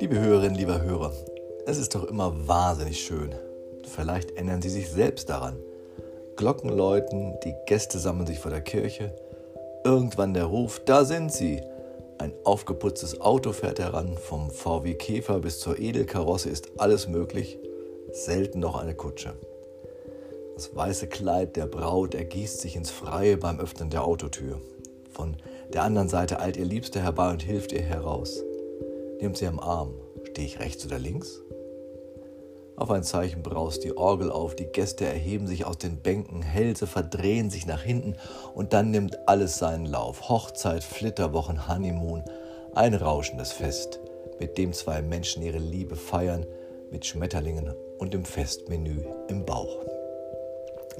Liebe Hörerinnen, lieber Hörer, es ist doch immer wahnsinnig schön. Vielleicht ändern Sie sich selbst daran. Glocken läuten, die Gäste sammeln sich vor der Kirche. Irgendwann der Ruf, da sind sie. Ein aufgeputztes Auto fährt heran, vom VW Käfer bis zur Edelkarosse ist alles möglich, selten noch eine Kutsche. Das weiße Kleid der Braut ergießt sich ins Freie beim Öffnen der Autotür. Von der anderen Seite eilt ihr Liebster herbei und hilft ihr heraus. Nimmt sie am Arm. Stehe ich rechts oder links? Auf ein Zeichen braust die Orgel auf, die Gäste erheben sich aus den Bänken, Hälse verdrehen sich nach hinten und dann nimmt alles seinen Lauf. Hochzeit, Flitterwochen, Honeymoon, ein rauschendes Fest, mit dem zwei Menschen ihre Liebe feiern, mit Schmetterlingen und dem Festmenü im Bauch.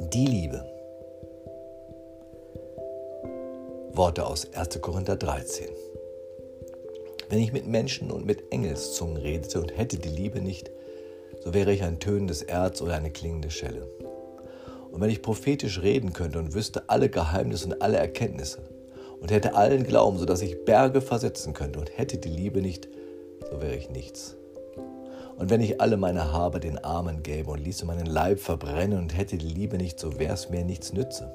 Die Liebe. Worte aus 1. Korinther 13. Wenn ich mit Menschen und mit Engelszungen redete und hätte die Liebe nicht, so wäre ich ein tönendes Erz oder eine klingende Schelle. Und wenn ich prophetisch reden könnte und wüsste alle Geheimnisse und alle Erkenntnisse und hätte allen Glauben, sodass ich Berge versetzen könnte und hätte die Liebe nicht, so wäre ich nichts. Und wenn ich alle meine Habe den Armen gäbe und ließe meinen Leib verbrennen und hätte die Liebe nicht, so wäre es mir nichts nütze.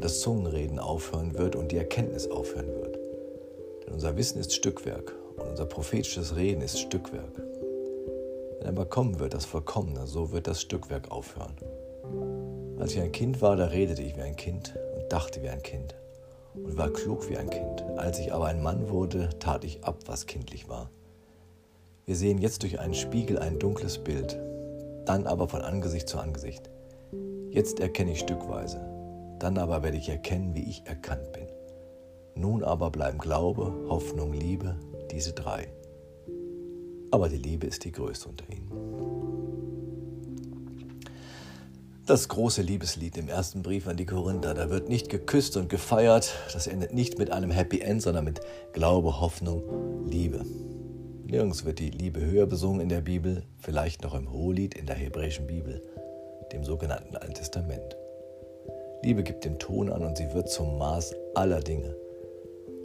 das Zungenreden aufhören wird und die Erkenntnis aufhören wird. Denn unser Wissen ist Stückwerk und unser prophetisches Reden ist Stückwerk. Wenn aber kommen wird das Vollkommene, so wird das Stückwerk aufhören. Als ich ein Kind war, da redete ich wie ein Kind und dachte wie ein Kind und war klug wie ein Kind. Als ich aber ein Mann wurde, tat ich ab, was kindlich war. Wir sehen jetzt durch einen Spiegel ein dunkles Bild, dann aber von Angesicht zu Angesicht. Jetzt erkenne ich stückweise, dann aber werde ich erkennen, wie ich erkannt bin. Nun aber bleiben Glaube, Hoffnung, Liebe, diese drei. Aber die Liebe ist die größte unter ihnen. Das große Liebeslied im ersten Brief an die Korinther, da wird nicht geküsst und gefeiert, das endet nicht mit einem Happy End, sondern mit Glaube, Hoffnung, Liebe. Nirgends wird die Liebe höher besungen in der Bibel, vielleicht noch im Hohelied in der hebräischen Bibel, dem sogenannten Alten Testament. Liebe gibt den Ton an und sie wird zum Maß aller Dinge.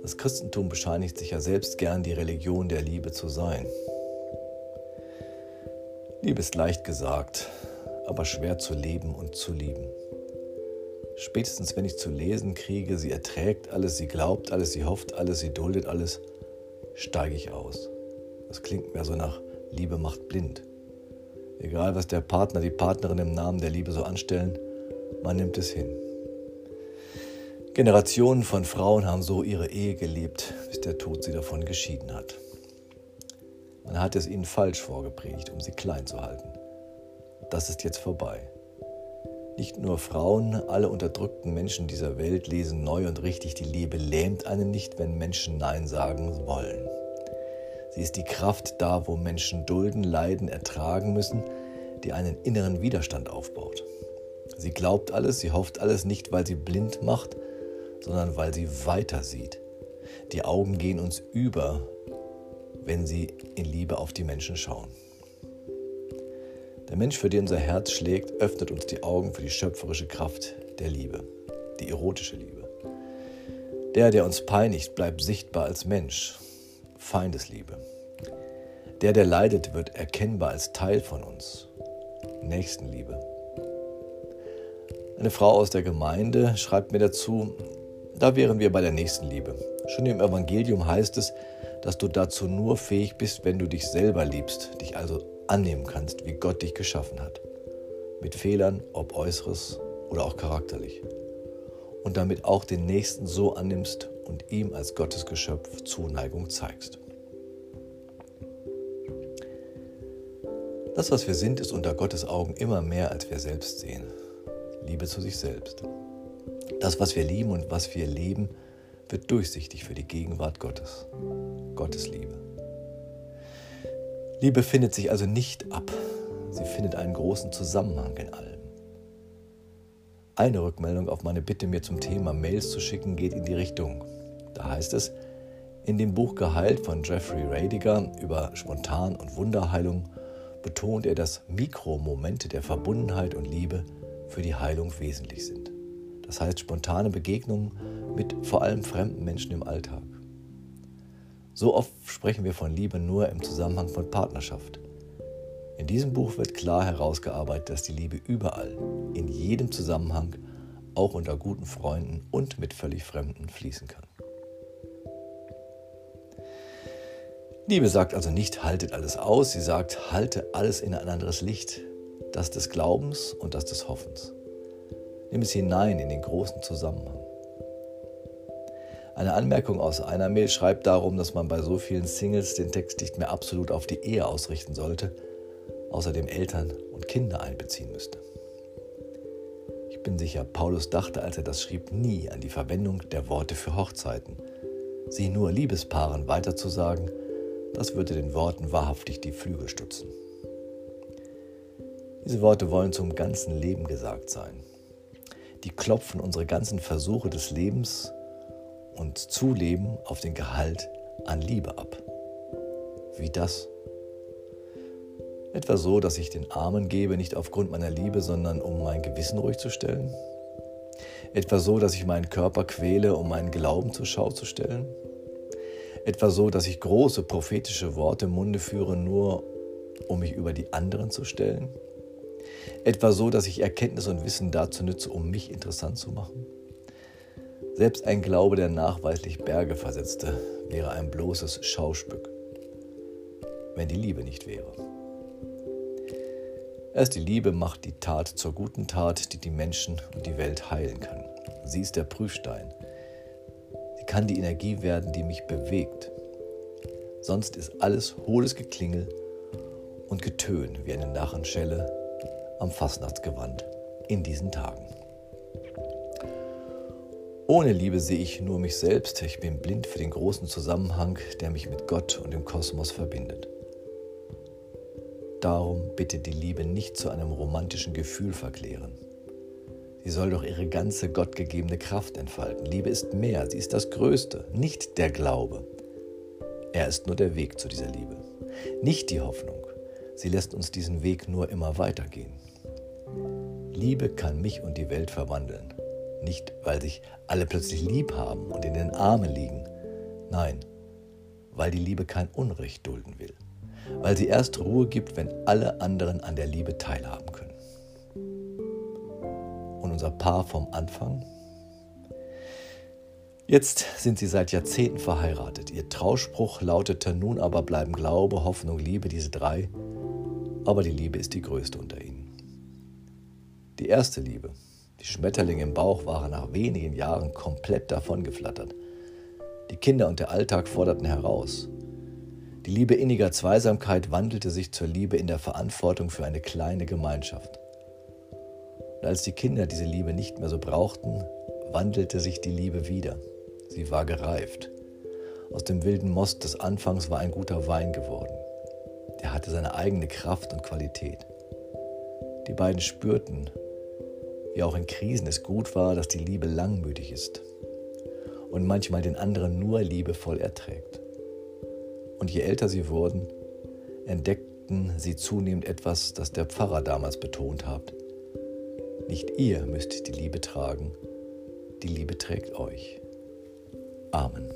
Das Christentum bescheinigt sich ja selbst gern, die Religion der Liebe zu sein. Liebe ist leicht gesagt, aber schwer zu leben und zu lieben. Spätestens wenn ich zu lesen kriege, sie erträgt alles, sie glaubt alles, sie hofft alles, sie duldet alles, steige ich aus. Das klingt mehr so nach Liebe macht blind. Egal, was der Partner, die Partnerin im Namen der Liebe so anstellen, man nimmt es hin. Generationen von Frauen haben so ihre Ehe gelebt, bis der Tod sie davon geschieden hat. Man hat es ihnen falsch vorgepredigt, um sie klein zu halten. Das ist jetzt vorbei. Nicht nur Frauen, alle unterdrückten Menschen dieser Welt lesen neu und richtig, die Liebe lähmt einen nicht, wenn Menschen Nein sagen wollen. Sie ist die Kraft da, wo Menschen dulden, leiden, ertragen müssen, die einen inneren Widerstand aufbaut. Sie glaubt alles, sie hofft alles nicht, weil sie blind macht, sondern weil sie weiter sieht. Die Augen gehen uns über, wenn sie in Liebe auf die Menschen schauen. Der Mensch, für den unser Herz schlägt, öffnet uns die Augen für die schöpferische Kraft der Liebe, die erotische Liebe. Der, der uns peinigt, bleibt sichtbar als Mensch, Feindesliebe. Der, der leidet, wird erkennbar als Teil von uns, Nächstenliebe. Eine Frau aus der Gemeinde schreibt mir dazu, da wären wir bei der nächsten Liebe. Schon im Evangelium heißt es, dass du dazu nur fähig bist, wenn du dich selber liebst, dich also annehmen kannst, wie Gott dich geschaffen hat. Mit Fehlern, ob äußeres oder auch charakterlich. Und damit auch den Nächsten so annimmst und ihm als Gottes Geschöpf Zuneigung zeigst. Das, was wir sind, ist unter Gottes Augen immer mehr, als wir selbst sehen. Liebe zu sich selbst. Das, was wir lieben und was wir leben, wird durchsichtig für die Gegenwart Gottes. Gottes Liebe. Liebe findet sich also nicht ab, sie findet einen großen Zusammenhang in allem. Eine Rückmeldung auf meine Bitte, mir zum Thema Mails zu schicken, geht in die Richtung. Da heißt es, in dem Buch Geheilt von Jeffrey Radiger über Spontan- und Wunderheilung betont er, dass Mikromomente der Verbundenheit und Liebe für die Heilung wesentlich sind. Das heißt spontane Begegnungen mit vor allem fremden Menschen im Alltag. So oft sprechen wir von Liebe nur im Zusammenhang von Partnerschaft. In diesem Buch wird klar herausgearbeitet, dass die Liebe überall, in jedem Zusammenhang, auch unter guten Freunden und mit völlig Fremden fließen kann. Liebe sagt also nicht, haltet alles aus, sie sagt, halte alles in ein anderes Licht, das des Glaubens und das des Hoffens. Nimm es hinein in den großen Zusammenhang. Eine Anmerkung aus einer Mail schreibt darum, dass man bei so vielen Singles den Text nicht mehr absolut auf die Ehe ausrichten sollte, außerdem Eltern und Kinder einbeziehen müsste. Ich bin sicher, Paulus dachte, als er das schrieb, nie an die Verwendung der Worte für Hochzeiten. Sie nur Liebespaaren weiterzusagen, das würde den Worten wahrhaftig die Flügel stutzen. Diese Worte wollen zum ganzen Leben gesagt sein. Die klopfen unsere ganzen Versuche des Lebens und Zuleben auf den Gehalt an Liebe ab. Wie das? Etwa so, dass ich den Armen gebe, nicht aufgrund meiner Liebe, sondern um mein Gewissen ruhig zu stellen? Etwa so, dass ich meinen Körper quäle, um meinen Glauben zur Schau zu stellen? Etwa so, dass ich große prophetische Worte im Munde führe, nur um mich über die anderen zu stellen? Etwa so, dass ich Erkenntnis und Wissen dazu nütze, um mich interessant zu machen? Selbst ein Glaube, der nachweislich Berge versetzte, wäre ein bloßes Schaustück, wenn die Liebe nicht wäre. Erst die Liebe macht die Tat zur guten Tat, die die Menschen und die Welt heilen kann. Sie ist der Prüfstein. Sie kann die Energie werden, die mich bewegt. Sonst ist alles hohles Geklingel und Getön wie eine Narrenschelle am Fastnachtsgewand in diesen Tagen. Ohne Liebe sehe ich nur mich selbst. Ich bin blind für den großen Zusammenhang, der mich mit Gott und dem Kosmos verbindet. Darum bitte die Liebe nicht zu einem romantischen Gefühl verklären. Sie soll doch ihre ganze gottgegebene Kraft entfalten. Liebe ist mehr, sie ist das Größte, nicht der Glaube. Er ist nur der Weg zu dieser Liebe, nicht die Hoffnung. Sie lässt uns diesen Weg nur immer weitergehen. Liebe kann mich und die Welt verwandeln. Nicht, weil sich alle plötzlich lieb haben und in den Armen liegen. Nein, weil die Liebe kein Unrecht dulden will. Weil sie erst Ruhe gibt, wenn alle anderen an der Liebe teilhaben können. Und unser Paar vom Anfang? Jetzt sind sie seit Jahrzehnten verheiratet. Ihr Trauspruch lautete nun aber bleiben Glaube, Hoffnung, Liebe, diese drei. Aber die Liebe ist die größte unter ihnen. Die erste Liebe, die Schmetterlinge im Bauch waren nach wenigen Jahren komplett davongeflattert. Die Kinder und der Alltag forderten heraus. Die Liebe inniger Zweisamkeit wandelte sich zur Liebe in der Verantwortung für eine kleine Gemeinschaft. Und als die Kinder diese Liebe nicht mehr so brauchten, wandelte sich die Liebe wieder. Sie war gereift. Aus dem wilden Most des Anfangs war ein guter Wein geworden. Der hatte seine eigene Kraft und Qualität. Die beiden spürten, wie auch in Krisen es gut war, dass die Liebe langmütig ist und manchmal den anderen nur liebevoll erträgt. Und je älter sie wurden, entdeckten sie zunehmend etwas, das der Pfarrer damals betont hat. Nicht ihr müsst die Liebe tragen, die Liebe trägt euch. Amen.